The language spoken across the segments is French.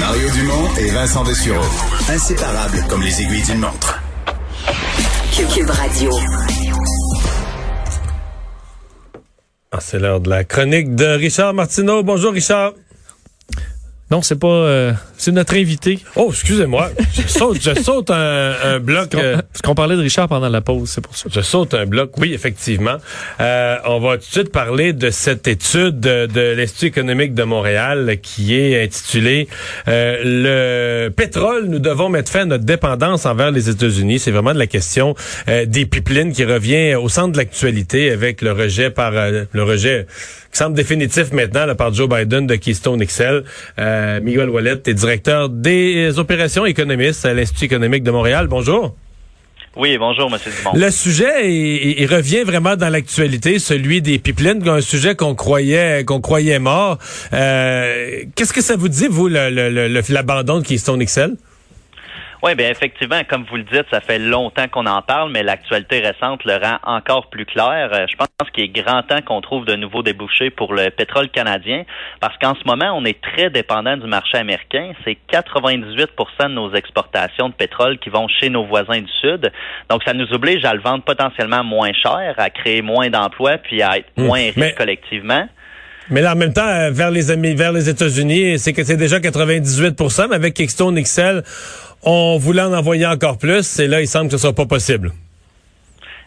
Mario Dumont et Vincent Dessureau. Inséparables comme les aiguilles d'une montre. Cube Radio. Ah, c'est l'heure de la chronique de Richard Martineau. Bonjour Richard. Non, c'est pas. euh, c'est notre invité. Oh, excusez-moi. Je saute, je saute un, un bloc. Parce qu'on- euh, Parce qu'on parlait de Richard pendant la pause, c'est pour ça. je saute un bloc, oui, effectivement. Euh, on va tout de suite parler de cette étude de, de l'Institut économique de Montréal qui est intitulée euh, Le pétrole, nous devons mettre fin à notre dépendance envers les États-Unis. C'est vraiment de la question euh, des pipelines qui revient au centre de l'actualité avec le rejet par euh, le rejet qui semble définitif maintenant là, par Joe Biden de Keystone XL. Euh, Miguel Wallet est directeur des opérations économistes à l'Institut économique de Montréal. Bonjour. Oui, bonjour, Monsieur Dumont. Le sujet, il, il revient vraiment dans l'actualité, celui des pipelines, un sujet qu'on croyait qu'on croyait mort. Euh, Qu'est-ce que ça vous dit, vous, le- le- le- le- l'abandon de Keystone XL? Oui, bien effectivement, comme vous le dites, ça fait longtemps qu'on en parle, mais l'actualité récente le rend encore plus clair. Euh, Je pense qu'il est grand temps qu'on trouve de nouveaux débouchés pour le pétrole canadien, parce qu'en ce moment, on est très dépendant du marché américain. C'est 98% de nos exportations de pétrole qui vont chez nos voisins du Sud. Donc, ça nous oblige à le vendre potentiellement moins cher, à créer moins d'emplois, puis à être moins riches mais- collectivement. Mais là, en même temps, euh, vers les Ami- vers les États-Unis, c'est que c'est déjà 98% mais avec Keystone XL, on voulait en envoyer encore plus, et là, il semble que ce soit pas possible.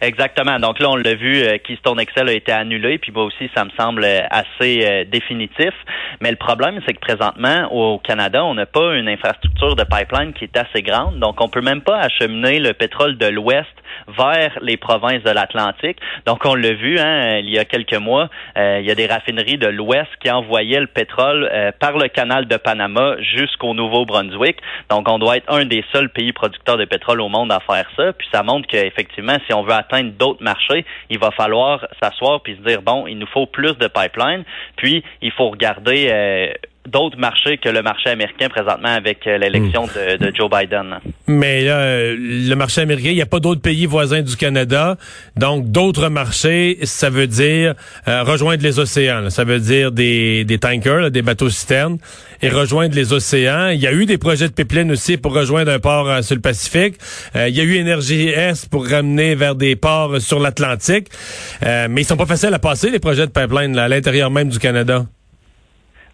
Exactement. Donc là, on l'a vu, euh, Keystone Excel a été annulé, puis moi aussi, ça me semble euh, assez euh, définitif. Mais le problème, c'est que présentement, au Canada, on n'a pas une infrastructure de pipeline qui est assez grande. Donc, on peut même pas acheminer le pétrole de l'Ouest vers les provinces de l'Atlantique. Donc, on l'a vu, hein, il y a quelques mois, euh, il y a des raffineries de l'Ouest qui envoyaient le pétrole par le canal de Panama jusqu'au Nouveau-Brunswick. Donc, on doit être un des seuls pays producteurs de pétrole au monde à faire ça. Puis, ça montre qu'effectivement, si on veut d'autres marchés, il va falloir s'asseoir puis se dire, bon, il nous faut plus de pipelines. Puis, il faut regarder euh, d'autres marchés que le marché américain présentement avec euh, l'élection de, de Joe Biden. Mais là, euh, le marché américain, il n'y a pas d'autres pays voisins du Canada. Donc, d'autres marchés, ça veut dire euh, rejoindre les océans. là. Ça veut dire des, des tankers, là, des bateaux citernes, et rejoindre les océans. Il y a eu des projets de pipeline aussi pour rejoindre un port euh, sur le Pacifique. Euh, il y a eu Énergie S pour ramener vers des ports sur l'Atlantique. Euh, mais ils sont pas faciles à passer, les projets de pipeline, là, à l'intérieur même du Canada.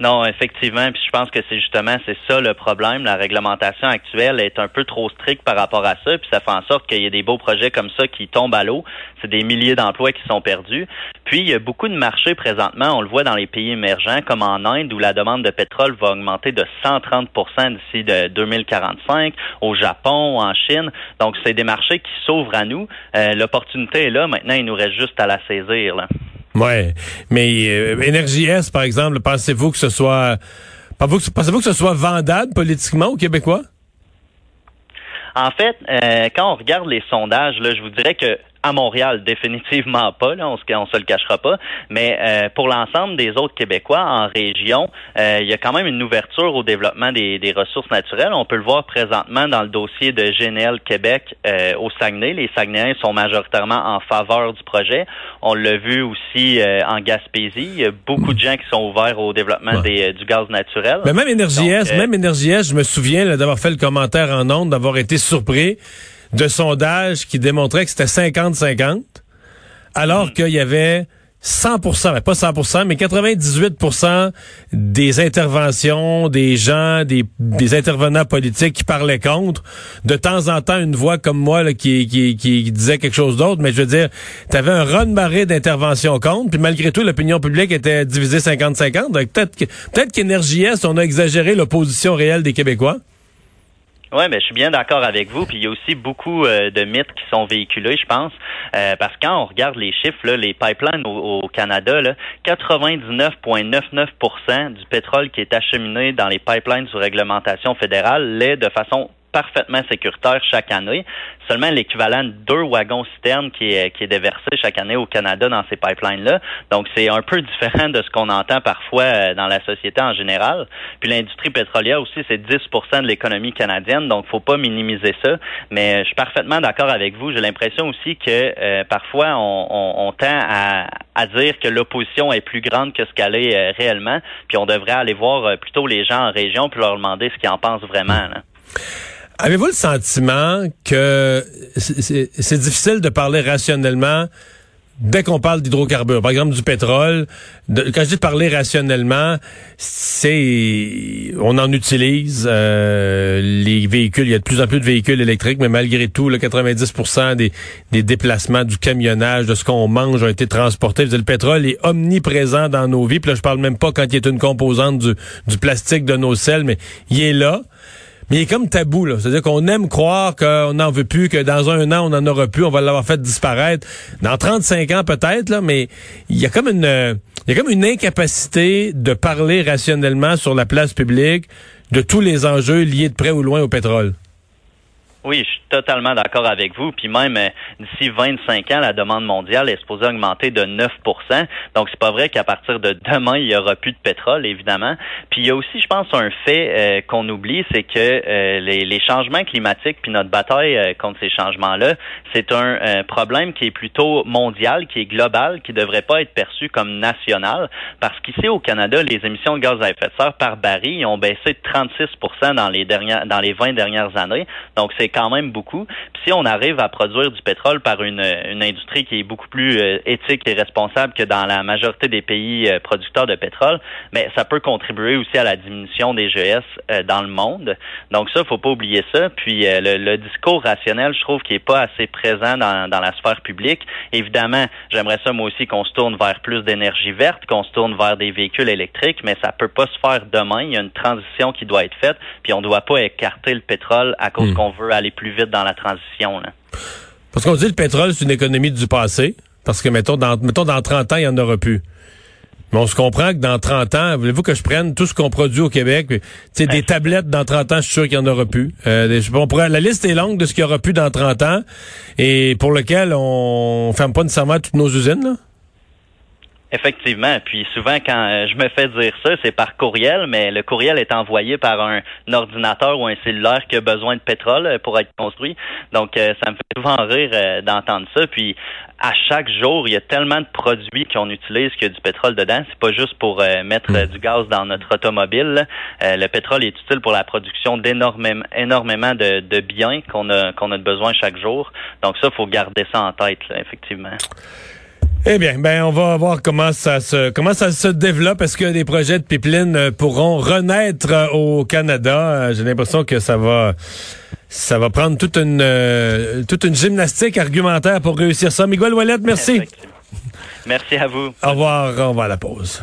Non, effectivement, puis je pense que c'est justement c'est ça le problème. La réglementation actuelle est un peu trop stricte par rapport à ça, puis ça fait en sorte qu'il y ait des beaux projets comme ça qui tombent à l'eau. C'est des milliers d'emplois qui sont perdus. Puis il y a beaucoup de marchés présentement, on le voit dans les pays émergents, comme en Inde où la demande de pétrole va augmenter de 130% d'ici de 2045, au Japon, en Chine. Donc c'est des marchés qui s'ouvrent à nous. Euh, L'opportunité est là. Maintenant, il nous reste juste à la saisir. Là. Ouais, mais euh, Énergie S, par exemple, pensez-vous que ce soit pensez-vous que, ce soit vendable politiquement aux Québécois? En fait, euh, quand on regarde les sondages, là, je vous dirais que à Montréal, définitivement pas, là, on se, on se le cachera pas. Mais euh, pour l'ensemble des autres Québécois en région, euh, il y a quand même une ouverture au développement des, des ressources naturelles. On peut le voir présentement dans le dossier de GNL Québec euh, au Saguenay. Les Saguenayens sont majoritairement en faveur du projet. On l'a vu aussi euh, en Gaspésie. Il y a beaucoup de gens qui sont ouverts au développement Ouais. des, euh, du gaz naturel. Mais même Énergie euh, même Énergie je me souviens d'avoir fait le commentaire en ondes, d'avoir été surpris de sondages qui démontraient que c'était 50-50, alors Hmm. qu'il y avait 100%, mais pas 100%, mais 98% des interventions des gens, des, des intervenants politiques qui parlaient contre. De temps en temps, une voix comme moi là, qui, qui, qui disait quelque chose d'autre, mais je veux dire, tu avais un run-marée d'interventions contre, puis malgré tout, l'opinion publique était divisée 50-50. Donc peut-être qu'Énergie S, on a exagéré l'opposition réelle des Québécois. Oui, mais je suis bien d'accord avec vous. Puis il y a aussi beaucoup euh, de mythes qui sont véhiculés, je pense, euh, parce que quand on regarde les chiffres, là, les pipelines au, au Canada, là, 99,99% du pétrole qui est acheminé dans les pipelines sous réglementation fédérale l'est de façon parfaitement sécuritaire chaque année. Seulement l'équivalent de deux wagons citernes qui est, qui est déversé chaque année au Canada dans ces pipelines-là. Donc, c'est un peu différent de ce qu'on entend parfois euh, dans la société en général. Puis l'industrie pétrolière aussi, c'est 10% de l'économie canadienne, donc faut pas minimiser ça. Mais je suis parfaitement d'accord avec vous. J'ai l'impression aussi que euh, parfois, on, on, on tend à, à, dire que l'opposition est plus grande que ce qu'elle est euh, réellement, puis on devrait aller voir plutôt les gens en région puis leur demander ce qu'ils en pensent vraiment. Là. Avez-vous le sentiment que c'est difficile de parler rationnellement dès qu'on parle d'hydrocarbures, par exemple du pétrole, quand je dis parler rationnellement, c'est on en utilise euh, les véhicules, il y a de plus en plus de véhicules électriques, mais malgré tout, le 90% des, des déplacements, du camionnage, de ce qu'on mange ont été transportés. Le pétrole est omniprésent dans nos vies. Puis là, je parle même pas quand il est une composante du, du plastique de nos selles, mais il est là mais il est comme tabou, là. C'est-à-dire qu'on aime croire qu'on n'en veut plus, que dans un an, on en aura plus, on va l'avoir fait disparaître. Dans 35 ans, peut-être, mais il y a comme une, il y a comme une incapacité de parler rationnellement sur la place publique de tous les enjeux liés de près ou loin au pétrole. Oui, je suis totalement d'accord avec vous. Puis même euh, d'ici 25 ans, la demande mondiale est supposée augmenter de 9% Donc c'est pas vrai qu'à partir de demain, il y aura plus de pétrole, évidemment. Puis il y a aussi, je pense, un fait euh, qu'on oublie, c'est que euh, les, les, changements climatiques puis notre bataille contre ces changements-là, c'est un problème qui est plutôt mondial, qui est global, qui devrait pas être perçu comme national, parce qu'ici au Canada, les émissions de gaz à effet de serre par baril ont baissé de 36% dans les dernières, dans les 20 dernières années. Donc c'est quand même beaucoup. Puis si on arrive à produire du pétrole par une, une industrie qui est beaucoup plus euh, éthique et responsable que dans la majorité des pays euh, producteurs de pétrole, mais ça peut contribuer aussi à la diminution des GS euh, dans le monde. Donc ça, faut pas oublier ça. Puis le, le, discours rationnel, je trouve qu'il est pas assez présent dans, dans la sphère publique. Évidemment, j'aimerais ça moi aussi qu'on se tourne vers plus d'énergie verte, qu'on se tourne vers des véhicules électriques, mais ça peut pas se faire demain. Il y a une transition qui doit être faite, puis on doit pas écarter le pétrole à cause hmm. qu'on veut aller plus vite dans la transition. Là. Parce qu'on dit le pétrole, c'est une économie du passé. Parce que, mettons, dans, mettons, dans 30 ans, il n'y en aura plus. Mais on se comprend que dans 30 ans, voulez-vous que je prenne tout ce qu'on produit au Québec? sais, des tablettes dans 30 ans, je suis sûr qu'il n'y en aura plus. Euh, on pourrait, la liste est longue de ce qu'il y aura plus dans 30 ans et pour lequel on ne ferme pas nécessairement toutes nos usines. Là. Effectivement. Puis souvent, quand euh, je me fais dire ça, c'est par courriel, mais le courriel est envoyé par un, ordinateur ou un cellulaire qui a besoin de pétrole euh, pour être construit. Donc, euh, ça me fait souvent rire d'entendre ça. Puis, à chaque jour, il y a tellement de produits qu'on utilise qu'il y a du pétrole dedans. C'est pas juste pour mettre hmm. du gaz dans notre automobile. le pétrole est utile pour la production d'énormément énormément de, de biens qu'on a qu'on a besoin chaque jour. Donc ça, faut garder ça en tête, effectivement. Eh bien, ben on va voir comment ça se comment ça se développe. Est-ce que des projets de pipeline euh, pourront renaître euh, au Canada? Euh, J'ai l'impression que ça va ça va prendre toute une toute une gymnastique argumentaire pour réussir ça. Miguel Wallet, merci. Merci à vous. Au revoir. On va à la pause.